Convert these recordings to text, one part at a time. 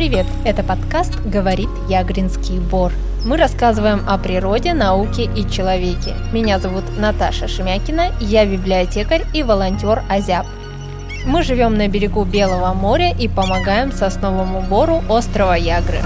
привет! Это подкаст «Говорит Ягринский Бор». Мы рассказываем о природе, науке и человеке. Меня зовут Наташа Шемякина, я библиотекарь и волонтер Азяб. Мы живем на берегу Белого моря и помогаем сосновому бору острова Ягры.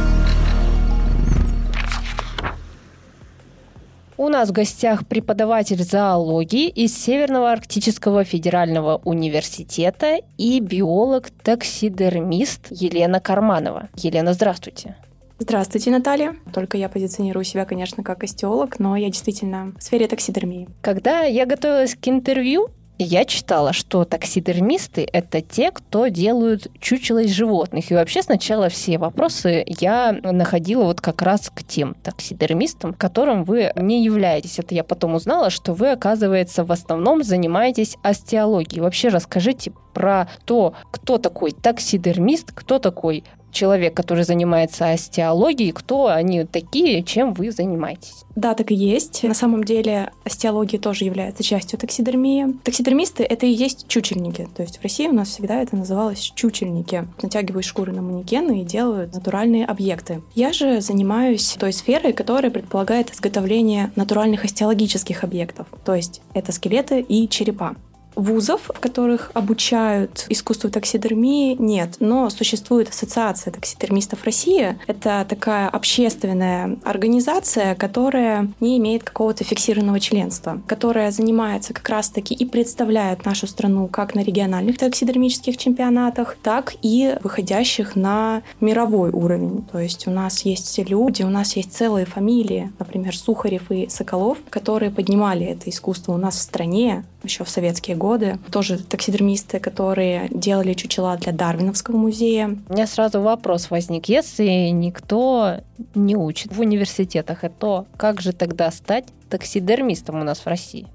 У нас в гостях преподаватель зоологии из Северного Арктического федерального университета и биолог-таксидермист Елена Карманова. Елена, здравствуйте. Здравствуйте, Наталья. Только я позиционирую себя, конечно, как остеолог, но я действительно в сфере таксидермии. Когда я готовилась к интервью, я читала, что таксидермисты — это те, кто делают чучело из животных. И вообще сначала все вопросы я находила вот как раз к тем таксидермистам, которым вы не являетесь. Это я потом узнала, что вы, оказывается, в основном занимаетесь остеологией. Вообще расскажите про то, кто такой таксидермист, кто такой человек, который занимается остеологией, кто они такие, чем вы занимаетесь. Да, так и есть. На самом деле остеология тоже является частью таксидермии. Таксидермисты — это и есть чучельники. То есть в России у нас всегда это называлось чучельники. Натягивают шкуры на манекены и делают натуральные объекты. Я же занимаюсь той сферой, которая предполагает изготовление натуральных остеологических объектов. То есть это скелеты и черепа. Вузов, в которых обучают искусству таксидермии, нет, но существует Ассоциация таксидермистов России. Это такая общественная организация, которая не имеет какого-то фиксированного членства, которая занимается как раз-таки и представляет нашу страну как на региональных таксидермических чемпионатах, так и выходящих на мировой уровень. То есть у нас есть люди, у нас есть целые фамилии, например, Сухарев и Соколов, которые поднимали это искусство у нас в стране еще в советские годы. Тоже таксидермисты, которые делали чучела для Дарвиновского музея. У меня сразу вопрос возник. Если никто не учит в университетах, то как же тогда стать таксидермистом у нас в России?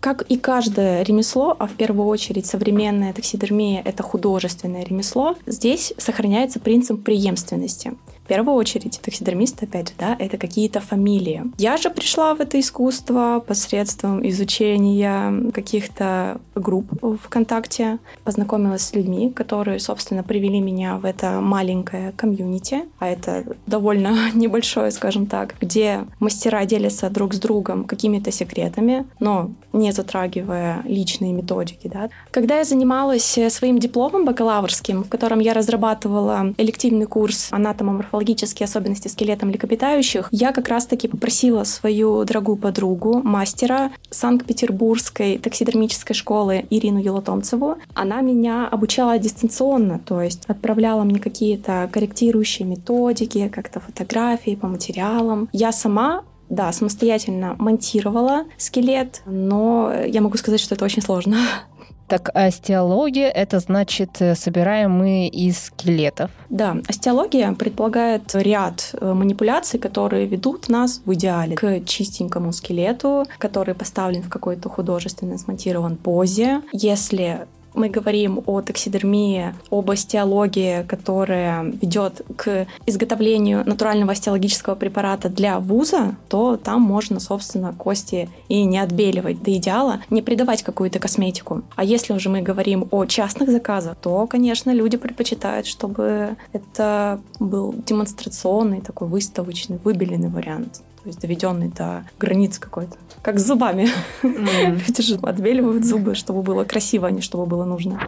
Как и каждое ремесло, а в первую очередь современная таксидермия — это художественное ремесло, здесь сохраняется принцип преемственности. В первую очередь, таксидермист, опять же, да, это какие-то фамилии. Я же пришла в это искусство посредством изучения каких-то групп ВКонтакте, познакомилась с людьми, которые, собственно, привели меня в это маленькое комьюнити, а это довольно небольшое, скажем так, где мастера делятся друг с другом какими-то секретами, но не затрагивая личные методики. Да. Когда я занималась своим дипломом бакалаврским, в котором я разрабатывала элективный курс анатомоморфологии морфологические особенности скелета млекопитающих, я как раз-таки попросила свою дорогую подругу, мастера Санкт-Петербургской таксидермической школы Ирину Елотомцеву. Она меня обучала дистанционно, то есть отправляла мне какие-то корректирующие методики, как-то фотографии по материалам. Я сама да, самостоятельно монтировала скелет, но я могу сказать, что это очень сложно. Так остеология — это значит, э, собираем мы из скелетов. Да, остеология предполагает ряд э, манипуляций, которые ведут нас в идеале к чистенькому скелету, который поставлен в какой-то художественно смонтирован позе. Если мы говорим о таксидермии, об остеологии, которая ведет к изготовлению натурального остеологического препарата для вуза, то там можно, собственно, кости и не отбеливать до идеала, не придавать какую-то косметику. А если уже мы говорим о частных заказах, то, конечно, люди предпочитают, чтобы это был демонстрационный, такой выставочный, выбеленный вариант то есть доведенный до границ какой-то. Как с зубами. Mm. Люди же отбеливают зубы, чтобы было красиво, а не чтобы было нужно.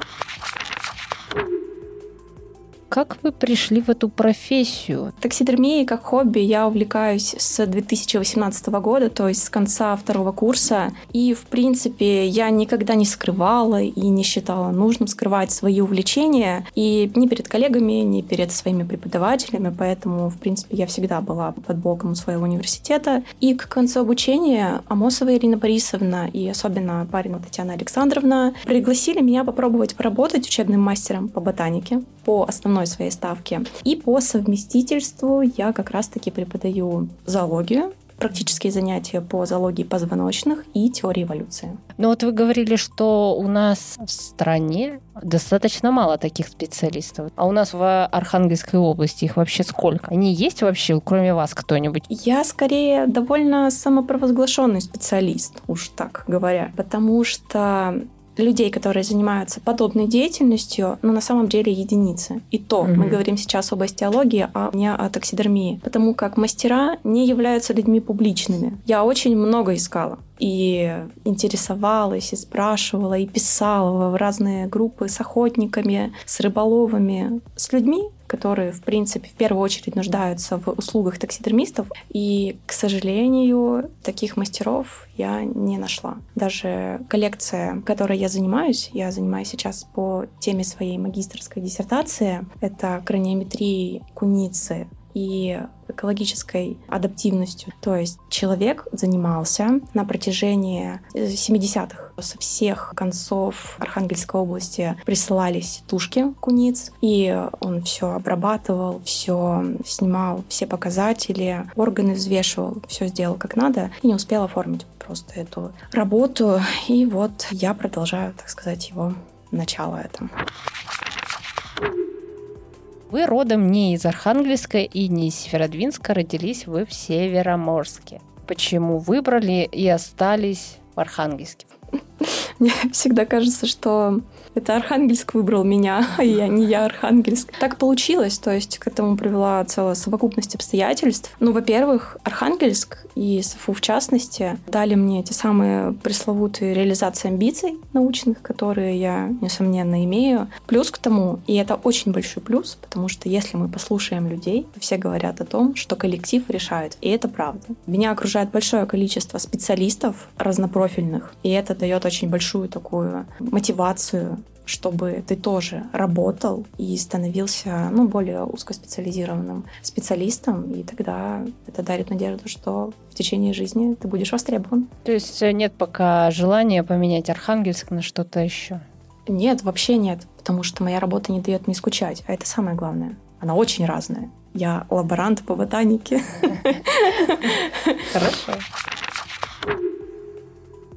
Как вы пришли в эту профессию? Таксидермией как хобби я увлекаюсь с 2018 года, то есть с конца второго курса. И, в принципе, я никогда не скрывала и не считала нужным скрывать свои увлечения. И ни перед коллегами, ни перед своими преподавателями. Поэтому, в принципе, я всегда была под боком своего университета. И к концу обучения Амосова Ирина Борисовна и особенно Парина Татьяна Александровна пригласили меня попробовать поработать учебным мастером по ботанике по основной своей ставке. И по совместительству я как раз-таки преподаю зоологию, практические занятия по зоологии позвоночных и теории эволюции. Ну вот вы говорили, что у нас в стране достаточно мало таких специалистов. А у нас в Архангельской области их вообще сколько? Они есть вообще, кроме вас кто-нибудь? Я скорее довольно самопровозглашенный специалист, уж так говоря. Потому что людей, которые занимаются подобной деятельностью, но на самом деле единицы. И то угу. мы говорим сейчас об остеологии, а не о таксидермии. Потому как мастера не являются людьми публичными. Я очень много искала и интересовалась, и спрашивала, и писала в разные группы с охотниками, с рыболовами, с людьми, которые, в принципе, в первую очередь нуждаются в услугах таксидермистов. И, к сожалению, таких мастеров я не нашла. Даже коллекция, которой я занимаюсь, я занимаюсь сейчас по теме своей магистрской диссертации, это краниометрии куницы и экологической адаптивностью. То есть человек занимался на протяжении 70-х. Со всех концов Архангельской области присылались тушки куниц, и он все обрабатывал, все снимал, все показатели, органы взвешивал, все сделал как надо, и не успел оформить просто эту работу. И вот я продолжаю, так сказать, его начало это. Вы родом не из Архангельска и не из Северодвинска, родились вы в Североморске. Почему выбрали и остались в Архангельске? Мне всегда кажется, что это Архангельск выбрал меня, а я не я Архангельск. Так получилось, то есть к этому привела целая совокупность обстоятельств. Ну, во-первых, Архангельск и СФУ в частности дали мне те самые пресловутые реализации амбиций научных, которые я, несомненно, имею. Плюс к тому, и это очень большой плюс, потому что если мы послушаем людей, все говорят о том, что коллектив решает, и это правда. Меня окружает большое количество специалистов разнопрофильных, и это дает очень большую такую мотивацию чтобы ты тоже работал и становился ну, более узкоспециализированным специалистом, и тогда это дарит надежду, что в течение жизни ты будешь востребован. То есть нет пока желания поменять Архангельск на что-то еще? Нет, вообще нет, потому что моя работа не дает мне скучать, а это самое главное. Она очень разная. Я лаборант по ботанике. Хорошо.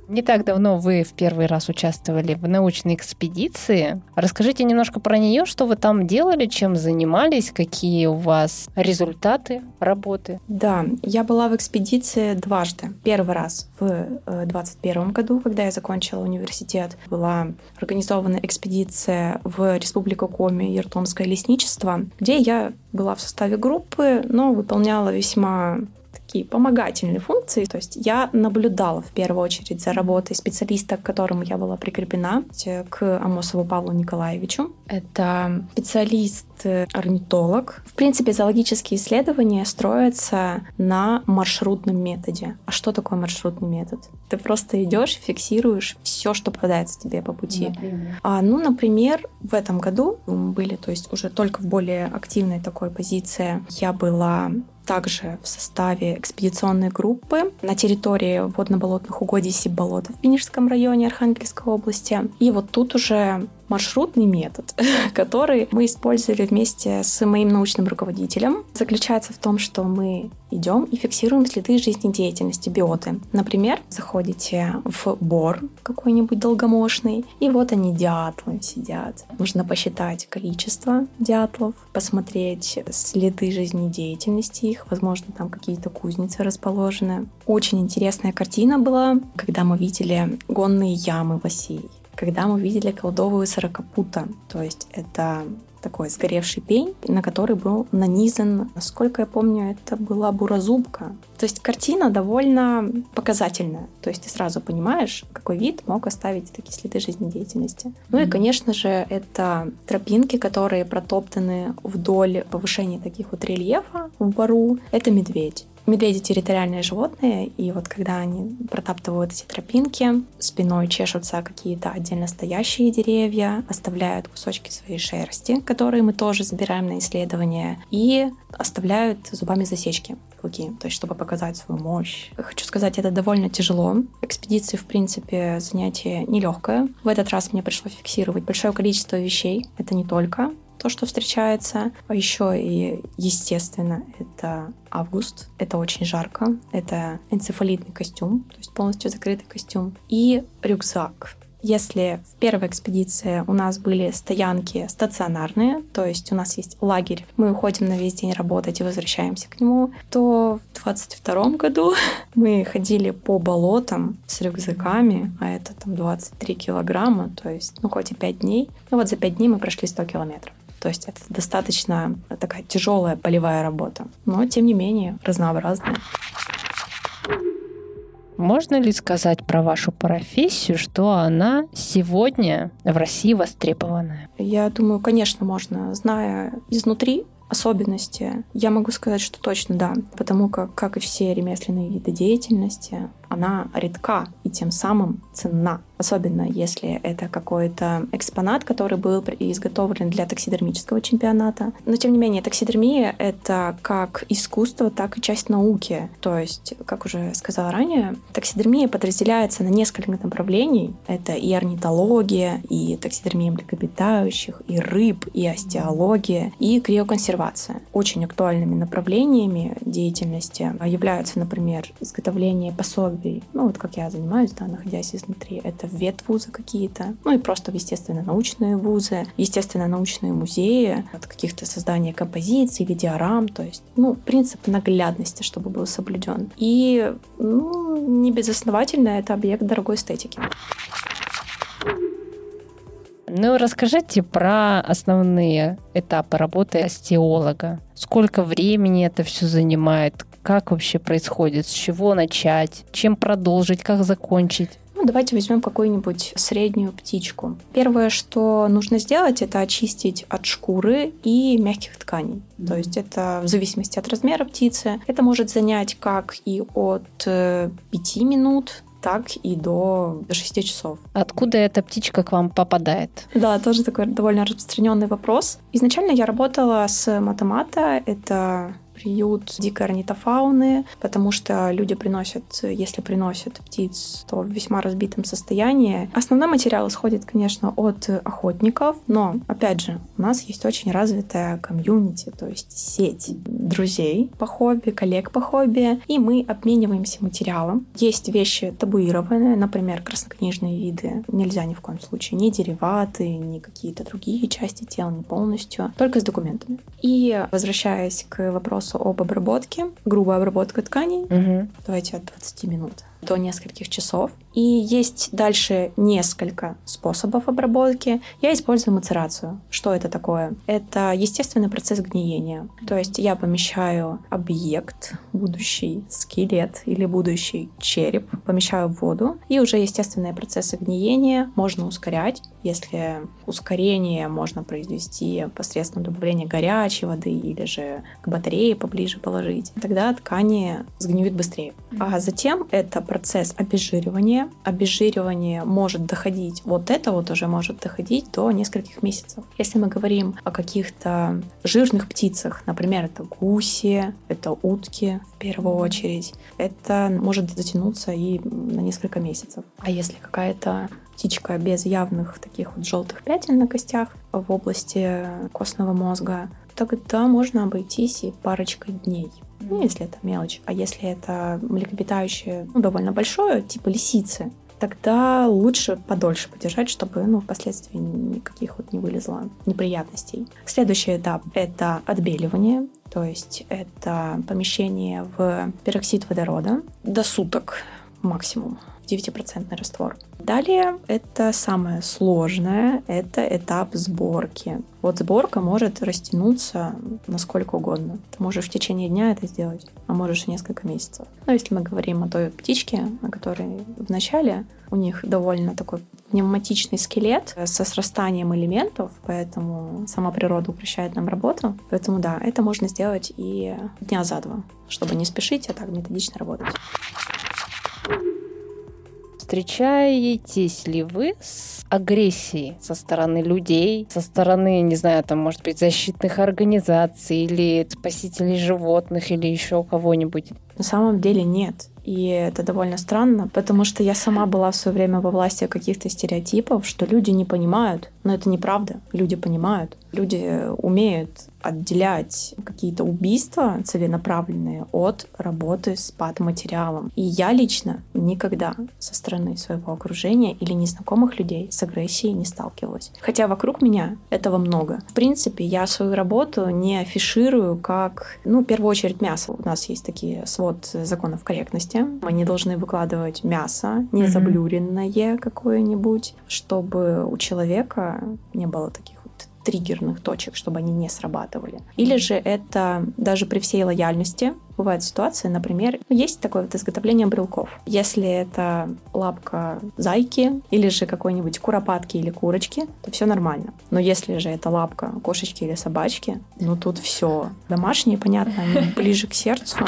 Не так давно вы в первый раз участвовали в научной экспедиции. Расскажите немножко про нее, что вы там делали, чем занимались, какие у вас результаты работы. Да, я была в экспедиции дважды. Первый раз в 2021 э, году, когда я закончила университет, была организована экспедиция в Республику Коми, Ертомское лесничество, где я была в составе группы, но выполняла весьма такие помогательные функции. То есть я наблюдала в первую очередь за работой специалиста, к которому я была прикреплена, к Амосову Павлу Николаевичу. Это специалист-орнитолог. В принципе, зоологические исследования строятся на маршрутном методе. А что такое маршрутный метод? Ты просто идешь, фиксируешь все, что попадается тебе по пути. Например? А, ну, например, в этом году мы были, то есть уже только в более активной такой позиции, я была также в составе экспедиционной группы на территории водно-болотных угодий Сибболота в Пинежском районе Архангельской области. И вот тут уже маршрутный метод, который мы использовали вместе с моим научным руководителем, заключается в том, что мы идем и фиксируем следы жизнедеятельности биоты. Например, заходите в бор какой-нибудь долгомошный, и вот они, дятлы, сидят. Нужно посчитать количество дятлов, посмотреть следы жизнедеятельности их, возможно, там какие-то кузницы расположены. Очень интересная картина была, когда мы видели гонные ямы в осей когда мы видели колдовую сорокопута. То есть это такой сгоревший пень, на который был нанизан, насколько я помню, это была буразубка. То есть картина довольно показательная. То есть ты сразу понимаешь, какой вид мог оставить такие следы жизнедеятельности. Ну и, конечно же, это тропинки, которые протоптаны вдоль повышения таких вот рельефа в бару. Это медведь. Медведи территориальные животные, и вот когда они протаптывают эти тропинки, спиной чешутся какие-то отдельно стоящие деревья, оставляют кусочки своей шерсти, которые мы тоже забираем на исследование, и оставляют зубами засечки клыки, то есть чтобы показать свою мощь. Хочу сказать, это довольно тяжело. Экспедиции, в принципе, занятие нелегкое. В этот раз мне пришлось фиксировать большое количество вещей. Это не только то, что встречается. А еще и, естественно, это август. Это очень жарко. Это энцефалитный костюм, то есть полностью закрытый костюм. И рюкзак. Если в первой экспедиции у нас были стоянки стационарные, то есть у нас есть лагерь, мы уходим на весь день работать и возвращаемся к нему, то в 22 году мы ходили по болотам с рюкзаками, а это там 23 килограмма, то есть, ну, хоть и 5 дней. Ну вот за 5 дней мы прошли 100 километров. То есть это достаточно такая тяжелая полевая работа, но тем не менее разнообразная. Можно ли сказать про вашу профессию, что она сегодня в России востребованная? Я думаю, конечно, можно, зная изнутри особенности, я могу сказать, что точно да, потому как, как и все ремесленные виды деятельности, она редка и тем самым ценна. Особенно если это какой-то экспонат, который был изготовлен для таксидермического чемпионата. Но тем не менее, таксидермия — это как искусство, так и часть науки. То есть, как уже сказала ранее, таксидермия подразделяется на несколько направлений. Это и орнитология, и таксидермия млекопитающих, и рыб, и остеология, и криоконсервация. Очень актуальными направлениями деятельности являются, например, изготовление пособий пособий, ну вот как я занимаюсь, да, находясь изнутри, это ветвузы какие-то, ну и просто, естественно, научные вузы, естественно, научные музеи, от каких-то создания композиций, видеорам, то есть, ну, принцип наглядности, чтобы был соблюден. И, ну, не это объект дорогой эстетики. Ну, расскажите про основные этапы работы остеолога. Сколько времени это все занимает? Как вообще происходит? С чего начать? Чем продолжить? Как закончить? Ну, давайте возьмем какую-нибудь среднюю птичку. Первое, что нужно сделать, это очистить от шкуры и мягких тканей. Mm-hmm. То есть это в зависимости от размера птицы. Это может занять как и от 5 э, минут так и до 6 часов. Откуда эта птичка к вам попадает? Да, тоже такой довольно распространенный вопрос. Изначально я работала с матомата. Это приют дикой орнитофауны, потому что люди приносят, если приносят птиц, то в весьма разбитом состоянии. Основной материал исходит, конечно, от охотников, но, опять же, у нас есть очень развитая комьюнити, то есть сеть друзей по хобби, коллег по хобби, и мы обмениваемся материалом. Есть вещи табуированные, например, краснокнижные виды. Нельзя ни в коем случае ни дериваты, ни какие-то другие части тела, не полностью, только с документами. И возвращаясь к вопросу вопросу об обработке, грубая обработка тканей. Угу. Давайте от 20 минут до нескольких часов. И есть дальше несколько способов обработки. Я использую мацерацию. Что это такое? Это естественный процесс гниения. То есть я помещаю объект, будущий скелет или будущий череп, помещаю в воду, и уже естественные процессы гниения можно ускорять. Если ускорение можно произвести посредством добавления горячей воды или же к батарее поближе положить, тогда ткани сгниют быстрее. А затем это процесс обезжиривания. Обезжиривание может доходить, вот это вот уже может доходить до нескольких месяцев. Если мы говорим о каких-то жирных птицах, например, это гуси, это утки в первую очередь, это может затянуться и на несколько месяцев. А если какая-то птичка без явных таких вот желтых пятен на костях в области костного мозга, тогда можно обойтись и парочкой дней. Ну, если это мелочь. А если это млекопитающее ну, довольно большое, типа лисицы, тогда лучше подольше подержать, чтобы ну, впоследствии никаких вот не вылезло неприятностей. Следующий этап — это отбеливание. То есть это помещение в пероксид водорода до суток максимум. 9% раствор. Далее это самое сложное, это этап сборки. Вот сборка может растянуться на сколько угодно. Ты можешь в течение дня это сделать, а можешь и несколько месяцев. Но если мы говорим о той птичке, на которой в начале, у них довольно такой пневматичный скелет со срастанием элементов, поэтому сама природа упрощает нам работу. Поэтому да, это можно сделать и дня за два, чтобы не спешить, а так методично работать встречаетесь ли вы с агрессией со стороны людей, со стороны, не знаю, там, может быть, защитных организаций или спасителей животных или еще кого-нибудь? На самом деле нет. И это довольно странно, потому что я сама была в свое время во власти каких-то стереотипов, что люди не понимают. Но это неправда. Люди понимают. Люди умеют отделять какие-то убийства целенаправленные от работы с патоматериалом. И я лично никогда со стороны своего окружения или незнакомых людей с агрессией не сталкивалась. Хотя вокруг меня этого много. В принципе, я свою работу не афиширую как, ну, в первую очередь, мясо. У нас есть такие свод законов корректности. Мы не должны выкладывать мясо, не заблюренное какое-нибудь, чтобы у человека не было таких триггерных точек, чтобы они не срабатывали. Или же это даже при всей лояльности бывает ситуация, например, есть такое вот изготовление брелков. Если это лапка зайки или же какой-нибудь куропатки или курочки, то все нормально. Но если же это лапка кошечки или собачки, ну тут все. Домашние, понятно, ближе к сердцу.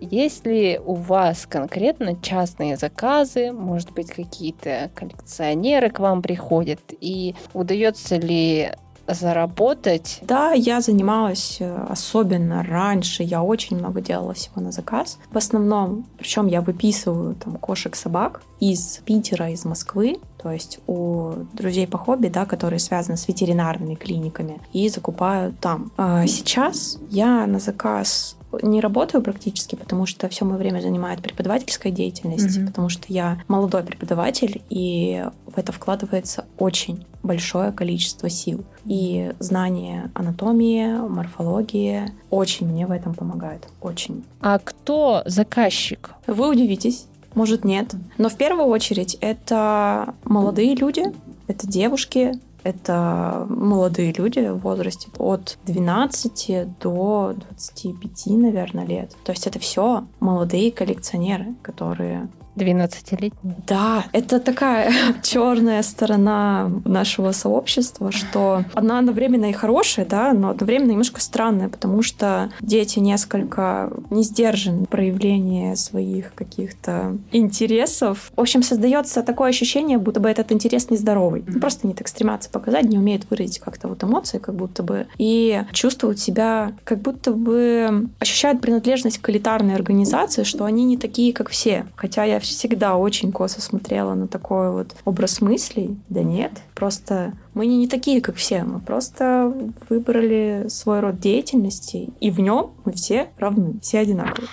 Если у вас конкретно частные заказы, может быть, какие-то коллекционеры к вам приходят, и удается ли заработать? Да, я занималась э, особенно раньше. Я очень много делала всего на заказ. В основном, причем я выписываю там кошек-собак из Питера, из Москвы, то есть у друзей по хобби, да, которые связаны с ветеринарными клиниками, и закупаю там. А сейчас я на заказ не работаю практически, потому что все мое время занимает преподавательская деятельность, mm-hmm. потому что я молодой преподаватель, и в это вкладывается очень большое количество сил. И знание анатомии, морфологии очень мне в этом помогает. Очень. А кто заказчик? Вы удивитесь. Может, нет. Но в первую очередь это молодые люди, это девушки, это молодые люди в возрасте от 12 до 25, наверное, лет. То есть это все молодые коллекционеры, которые 12-летний. Да, это такая черная сторона нашего сообщества, что она одновременно и хорошая, да, но одновременно немножко странная, потому что дети несколько не сдержаны в проявлении своих каких-то интересов. В общем, создается такое ощущение, будто бы этот интерес нездоровый. Ну, просто не так стремятся показать, не умеют выразить как-то вот эмоции, как будто бы, и чувствуют себя, как будто бы ощущают принадлежность к элитарной организации, что они не такие, как все. Хотя я всегда очень косо смотрела на такой вот образ мыслей. Да нет, просто мы не, не такие, как все. Мы просто выбрали свой род деятельности, и в нем мы все равны, все одинаковые.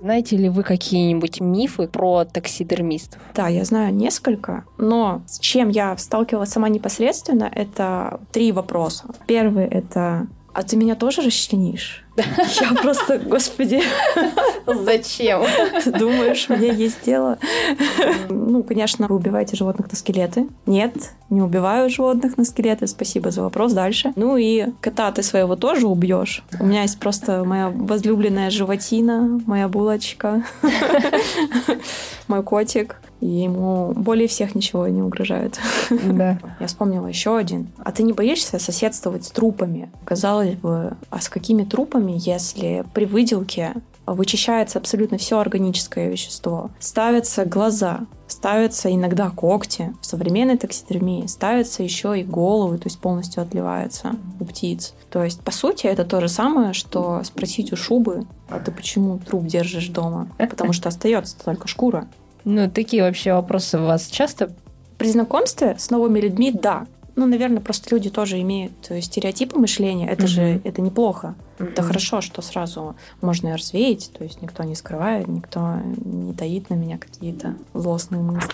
Знаете ли вы какие-нибудь мифы про таксидермистов? Да, я знаю несколько, но с чем я сталкивалась сама непосредственно, это три вопроса. Первый — это «А ты меня тоже расчленишь?» Я просто, господи. Зачем? Ты думаешь, мне есть дело? Ну, конечно, вы убиваете животных на скелеты. Нет, не убиваю животных на скелеты. Спасибо за вопрос. Дальше. Ну и кота ты своего тоже убьешь. У меня есть просто моя возлюбленная животина, моя булочка, мой котик. И ему более всех ничего не угрожает. Да. Я вспомнила еще один. А ты не боишься соседствовать с трупами? Казалось бы, а с какими трупами если при выделке вычищается абсолютно все органическое вещество. Ставятся глаза, ставятся иногда когти. В современной таксидермии ставятся еще и головы, то есть полностью отливаются у птиц. То есть, по сути, это то же самое, что спросить у шубы, а ты почему труп держишь дома? Потому что остается только шкура. Ну, такие вообще вопросы у вас часто при знакомстве с новыми людьми, да. Ну, наверное, просто люди тоже имеют стереотипы мышления. Это mm-hmm. же это неплохо. Mm-hmm. Это хорошо, что сразу можно развеять, то есть никто не скрывает, никто не таит на меня какие-то злостные мысли.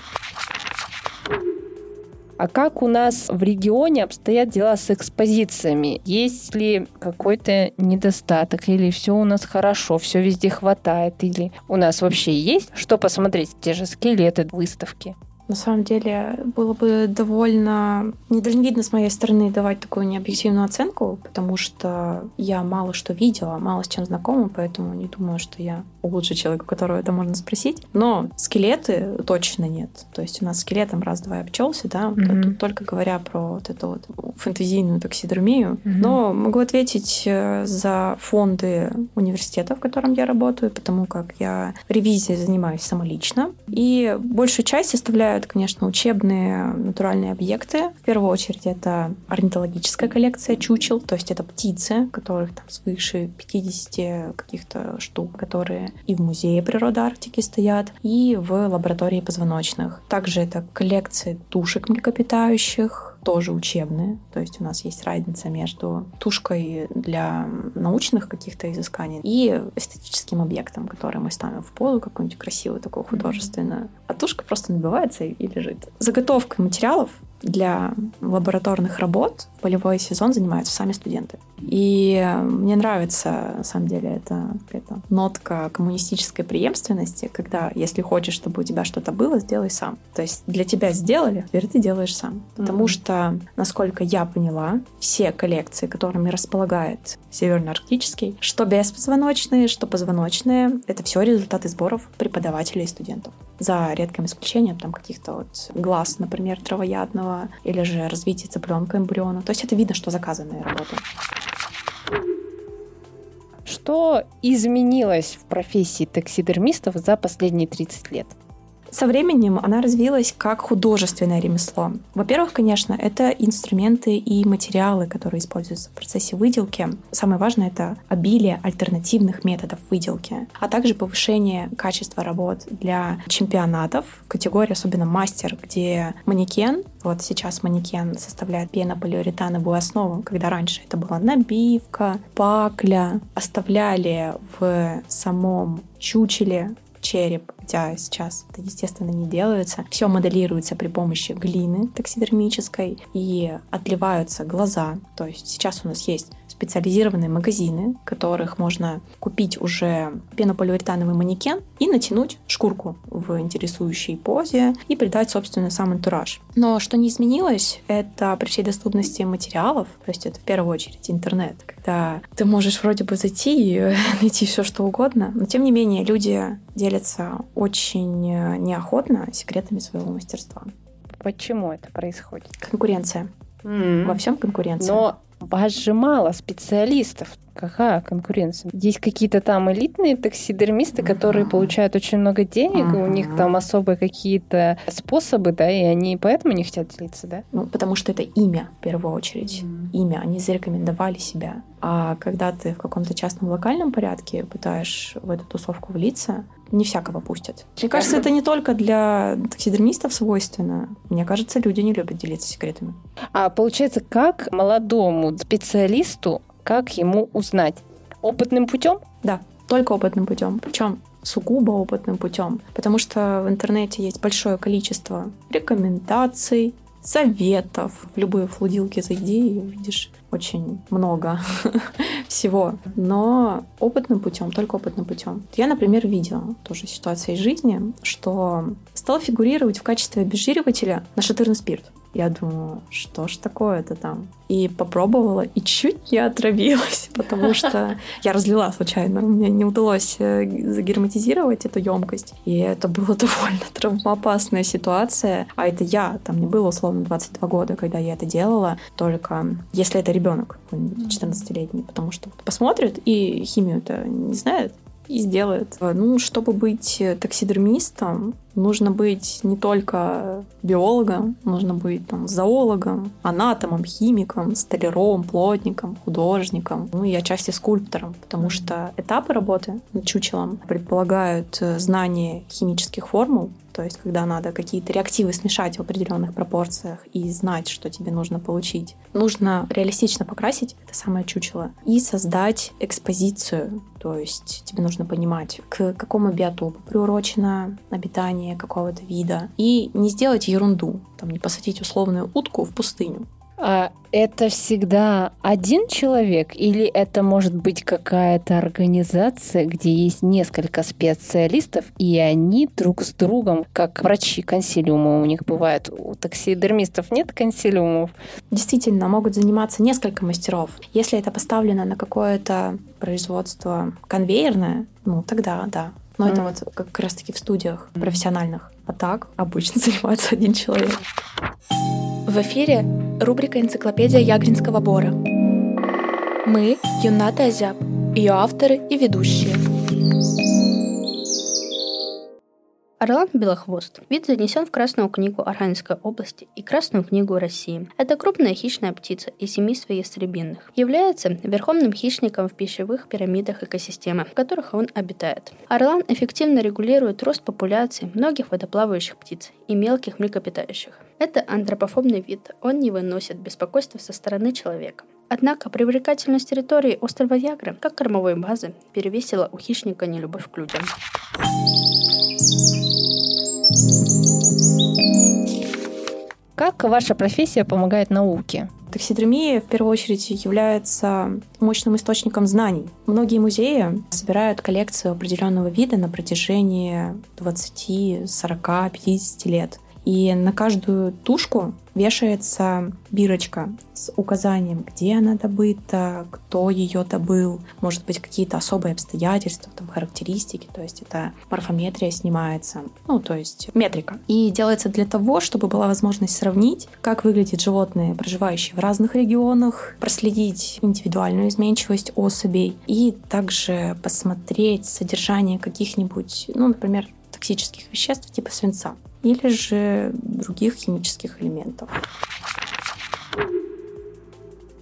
А как у нас в регионе обстоят дела с экспозициями? Есть ли какой-то недостаток? Или все у нас хорошо, все везде хватает? Или у нас вообще есть что посмотреть? Те же скелеты, выставки? На самом деле было бы довольно недальновидно с моей стороны давать такую необъективную оценку, потому что я мало что видела, мало с чем знакома, поэтому не думаю, что я лучший человек, у которого это можно спросить. Но скелеты точно нет. То есть у нас скелетом раз-два обчелся, да, mm-hmm. тут только говоря про вот эту вот фэнтезийную таксидермию. Mm-hmm. Но могу ответить э, за фонды университета, в котором я работаю, потому как я ревизией занимаюсь самолично. И большую часть составляют это, конечно, учебные натуральные объекты. В первую очередь это орнитологическая коллекция чучел, то есть это птицы, которых там свыше 50 каких-то штук, которые и в Музее природы Арктики стоят, и в лаборатории позвоночных. Также это коллекции тушек млекопитающих, тоже учебные. То есть у нас есть разница между тушкой для научных каких-то изысканий и эстетическим объектом, который мы ставим в полу, какую-нибудь красивую такую художественную. А тушка просто набивается и лежит. Заготовкой материалов для лабораторных работ полевой сезон занимаются сами студенты. И мне нравится, на самом деле, это какая-то нотка коммунистической преемственности, когда, если хочешь, чтобы у тебя что-то было, сделай сам. То есть для тебя сделали, теперь ты делаешь сам. Потому mm-hmm. что, насколько я поняла, все коллекции, которыми располагает Северно-Арктический, что беспозвоночные, что позвоночные, это все результаты сборов преподавателей и студентов. За редким исключением там каких-то вот глаз, например, травоядного, или же развитие цыпленка эмбриона. То есть это видно, что заказанные работы. Что изменилось в профессии таксидермистов за последние 30 лет? Со временем она развилась как художественное ремесло. Во-первых, конечно, это инструменты и материалы, которые используются в процессе выделки. Самое важное — это обилие альтернативных методов выделки, а также повышение качества работ для чемпионатов категории особенно мастер, где манекен, вот сейчас манекен составляет пенополиуретановую основу, когда раньше это была набивка, пакля, оставляли в самом чучеле череп, хотя сейчас это, естественно, не делается. Все моделируется при помощи глины таксидермической и отливаются глаза. То есть сейчас у нас есть специализированные магазины, в которых можно купить уже пенополиуретановый манекен и натянуть шкурку в интересующей позе и придать, собственно, сам антураж. Но что не изменилось, это при всей доступности материалов, то есть это в первую очередь интернет, когда ты можешь вроде бы зайти и найти все, что угодно, но тем не менее люди делятся очень неохотно секретами своего мастерства. Почему это происходит? Конкуренция. Mm. Во всем конкуренция. Но вас же мало специалистов. Какая конкуренция? Есть какие-то там элитные таксидермисты, которые получают очень много денег, и у них там особые какие-то способы, да, и они поэтому не хотят делиться, да? Ну, потому что это имя, в первую очередь. Имя. Они зарекомендовали себя. А когда ты в каком-то частном локальном порядке пытаешь в эту тусовку влиться, не всякого пустят. Мне кажется, это не только для таксидермистов свойственно. Мне кажется, люди не любят делиться секретами. А получается, как молодому специалисту, как ему узнать? Опытным путем? Да, только опытным путем. Причем сугубо опытным путем, потому что в интернете есть большое количество рекомендаций, советов. В любые флудилки зайди и увидишь очень много всего. Но опытным путем, только опытным путем. Я, например, видела тоже ситуацию из жизни, что стал фигурировать в качестве обезжиривателя нашатырный спирт. Я думаю, что ж такое-то там? И попробовала, и чуть не отравилась, потому что я разлила случайно. Мне не удалось э, загерметизировать эту емкость. И это была довольно травмоопасная ситуация. А это я, там не было условно 22 года, когда я это делала. Только если это ребенок, 14-летний, потому что посмотрит и химию-то не знает, и сделает. Ну, чтобы быть таксидермистом, нужно быть не только биологом, нужно быть там, зоологом, анатомом, химиком, столяром, плотником, художником, ну и отчасти скульптором, потому что этапы работы над чучелом предполагают э, знание химических формул, то есть когда надо какие-то реактивы смешать в определенных пропорциях и знать, что тебе нужно получить. Нужно реалистично покрасить это самое чучело и создать экспозицию. То есть тебе нужно понимать, к какому биотопу приурочено обитание какого-то вида. И не сделать ерунду, там, не посадить условную утку в пустыню. А это всегда один человек или это может быть какая-то организация, где есть несколько специалистов, и они друг с другом, как врачи консилиума у них бывает. У таксидермистов нет консилиумов. Действительно, могут заниматься несколько мастеров. Если это поставлено на какое-то производство конвейерное, ну тогда да. Но mm. это вот как раз-таки в студиях профессиональных. А так обычно занимается один человек. В эфире рубрика «Энциклопедия Ягринского бора». Мы – Юната Азяб, ее авторы и ведущие. Орлан белохвост. Вид занесен в Красную книгу Архангельской области и Красную книгу России. Это крупная хищная птица из семейства ястребинных. Является верховным хищником в пищевых пирамидах экосистемы, в которых он обитает. Орлан эффективно регулирует рост популяции многих водоплавающих птиц и мелких млекопитающих. Это антропофобный вид, он не выносит беспокойства со стороны человека. Однако привлекательность территории острова Ягры, как кормовой базы, перевесила у хищника нелюбовь к людям. Как ваша профессия помогает науке? Таксидермия в первую очередь является мощным источником знаний. Многие музеи собирают коллекцию определенного вида на протяжении 20, 40, 50 лет. И на каждую тушку вешается бирочка с указанием, где она добыта, кто ее добыл, может быть, какие-то особые обстоятельства, там, характеристики, то есть это морфометрия снимается, ну, то есть метрика. И делается для того, чтобы была возможность сравнить, как выглядят животные, проживающие в разных регионах, проследить индивидуальную изменчивость особей и также посмотреть содержание каких-нибудь, ну, например, токсических веществ типа свинца или же других химических элементов.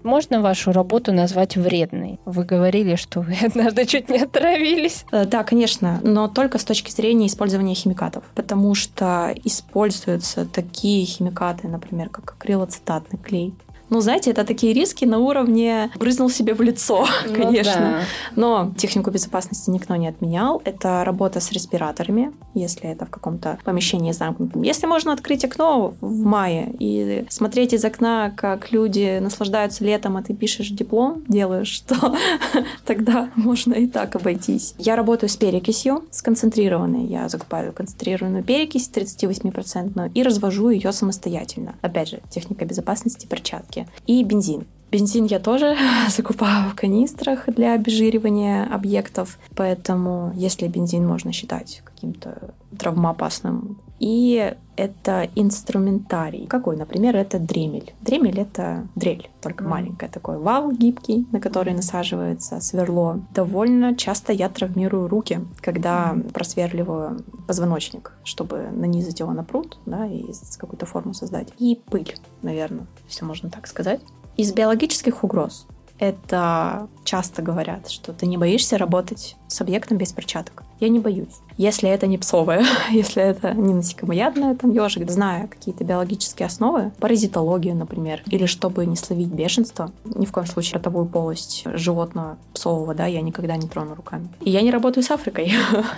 Можно вашу работу назвать вредной? Вы говорили, что вы однажды чуть не отравились. Э, да, конечно, но только с точки зрения использования химикатов, потому что используются такие химикаты, например, как акрилоцитатный клей, ну, знаете, это такие риски на уровне брызнул себе в лицо, ну, конечно. Да. Но технику безопасности никто не отменял. Это работа с респираторами, если это в каком-то помещении замкнутом. Если можно открыть окно в мае и смотреть из окна, как люди наслаждаются летом, а ты пишешь диплом, делаешь, то тогда можно и так обойтись. Я работаю с перекисью, сконцентрированной. Я закупаю концентрированную перекись 38% и развожу ее самостоятельно. Опять же, техника безопасности, перчатки перчатки. И бензин. Бензин я тоже закупаю в канистрах для обезжиривания объектов, поэтому если бензин можно считать каким-то травмоопасным. И это инструментарий. Какой, например, это дремель. Дремель — это дрель, только mm. маленькая. Такой вал гибкий, на который насаживается сверло. Довольно часто я травмирую руки, когда mm. просверливаю позвоночник, чтобы нанизать его на пруд да, и какую-то форму создать. И пыль, наверное, все можно так сказать. Из биологических угроз это часто говорят, что ты не боишься работать с объектом без перчаток. Я не боюсь. Если это не псовое, если это не насекомоядное, там ежик, зная какие-то биологические основы, паразитологию, например, или чтобы не словить бешенство, ни в коем случае ротовую полость животного псового, да, я никогда не трону руками. И я не работаю с Африкой,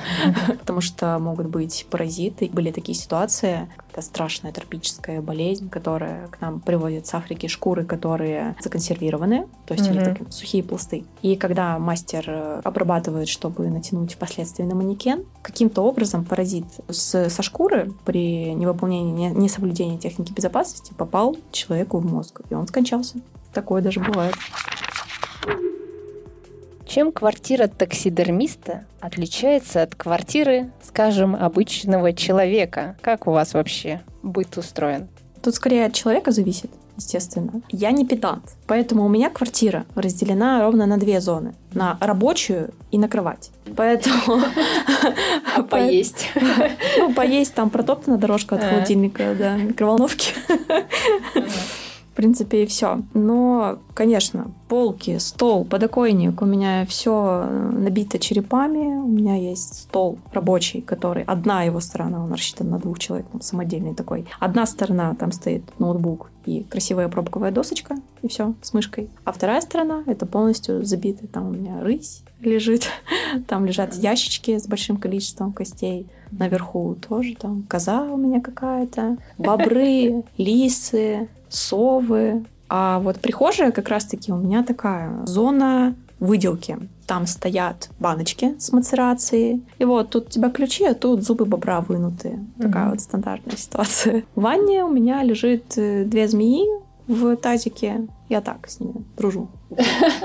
потому что могут быть паразиты. Были такие ситуации, это страшная тропическая болезнь, которая к нам приводит с Африки шкуры, которые законсервированы, то есть mm-hmm. у них такие сухие пласты. И когда мастер э, обрабатывает, чтобы натянуть впоследствии на манекен, каким-то образом паразит с, со шкуры при невыполнении, несоблюдении техники безопасности попал человеку в мозг, и он скончался. Такое даже бывает. Чем квартира таксидермиста отличается от квартиры, скажем, обычного человека? Как у вас вообще быт устроен? Тут скорее от человека зависит естественно. Я не педант, поэтому у меня квартира разделена ровно на две зоны. На рабочую и на кровать. Поэтому... Поесть. Ну, поесть, там протоптана дорожка от холодильника, да, микроволновки. В принципе, и все. Но, конечно, полки, стол, подоконник, у меня все набито черепами. У меня есть стол рабочий, который одна его сторона, он рассчитан на двух человек, он самодельный такой. Одна сторона, там стоит ноутбук и красивая пробковая досочка, и все, с мышкой. А вторая сторона, это полностью забитый. Там у меня рысь лежит, там лежат ящички с большим количеством костей. Наверху тоже там коза у меня какая-то, бобры, лисы, совы. А вот прихожая как раз-таки у меня такая зона выделки. Там стоят баночки с мацерацией. И вот тут у тебя ключи, а тут зубы бобра вынутые. Mm-hmm. Такая вот стандартная ситуация. В ванне у меня лежит э, две змеи в тазике. Я так с ними дружу.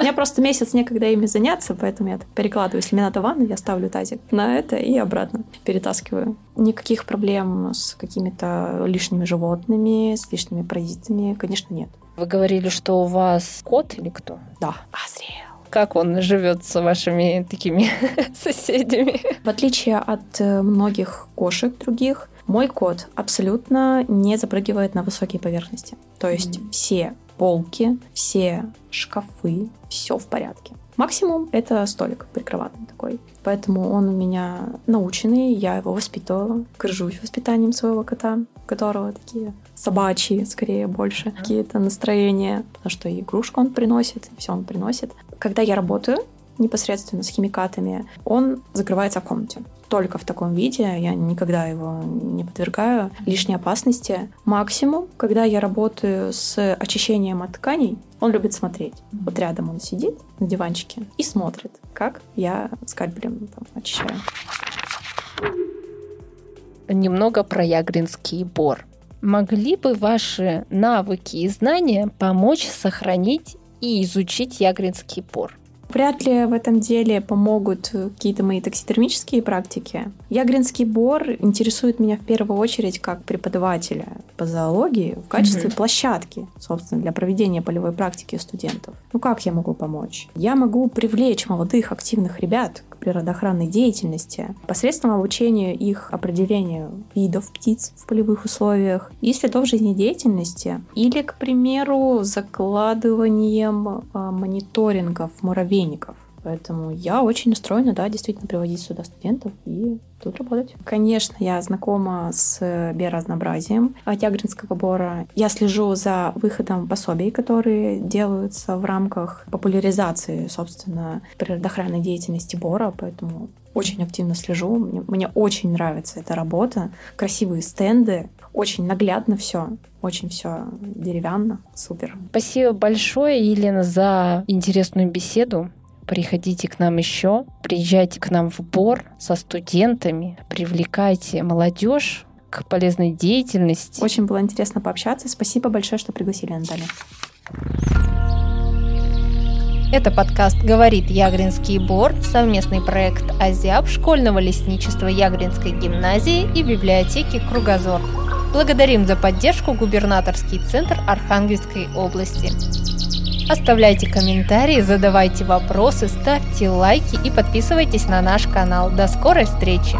Мне просто месяц некогда ими заняться, поэтому я так перекладываю. Если мне надо ванну, я ставлю тазик на это и обратно перетаскиваю. Никаких проблем с какими-то лишними животными, с лишними паразитами, конечно, нет. Вы говорили, что у вас кот или кто? Да, Азриэл. Как он живет с вашими такими соседями? В отличие от э, многих кошек других, мой кот абсолютно не запрыгивает на высокие поверхности. То есть mm-hmm. все полки, все шкафы, все в порядке. Максимум это столик прикроватный такой. Поэтому он у меня наученный, я его воспитывала, горжусь воспитанием своего кота, у которого такие собачьи, скорее, больше какие-то настроения, потому что и игрушку он приносит, все он приносит. Когда я работаю, непосредственно с химикатами, он закрывается в комнате. Только в таком виде, я никогда его не подвергаю лишней опасности. Максимум, когда я работаю с очищением от тканей, он любит смотреть. Вот рядом он сидит на диванчике и смотрит, как я скальпелем там, очищаю. Немного про ягринский бор. Могли бы ваши навыки и знания помочь сохранить и изучить ягринский бор? Вряд ли в этом деле помогут какие-то мои таксидермические практики. Ягринский бор интересует меня в первую очередь как преподавателя по зоологии в качестве mm-hmm. площадки, собственно, для проведения полевой практики у студентов. Ну как я могу помочь? Я могу привлечь молодых активных ребят природоохранной деятельности посредством обучения их определению видов птиц в полевых условиях и следов жизнедеятельности или, к примеру, закладыванием а, мониторингов муравейников. Поэтому я очень устроена, да, действительно приводить сюда студентов и тут работать. Конечно, я знакома с биоразнообразием Ягринского бора. Я слежу за выходом пособий, которые делаются в рамках популяризации, собственно, природоохранной деятельности бора, поэтому очень активно слежу. Мне, мне очень нравится эта работа. Красивые стенды, очень наглядно все, очень все деревянно, супер. Спасибо большое, Елена, за интересную беседу. Приходите к нам еще, приезжайте к нам в Бор со студентами, привлекайте молодежь к полезной деятельности. Очень было интересно пообщаться. Спасибо большое, что пригласили, Наталья. Это подкаст «Говорит Ягринский Бор», совместный проект «Азиаб» школьного лесничества Ягринской гимназии и библиотеки «Кругозор». Благодарим за поддержку губернаторский центр Архангельской области. Оставляйте комментарии, задавайте вопросы, ставьте лайки и подписывайтесь на наш канал. До скорой встречи!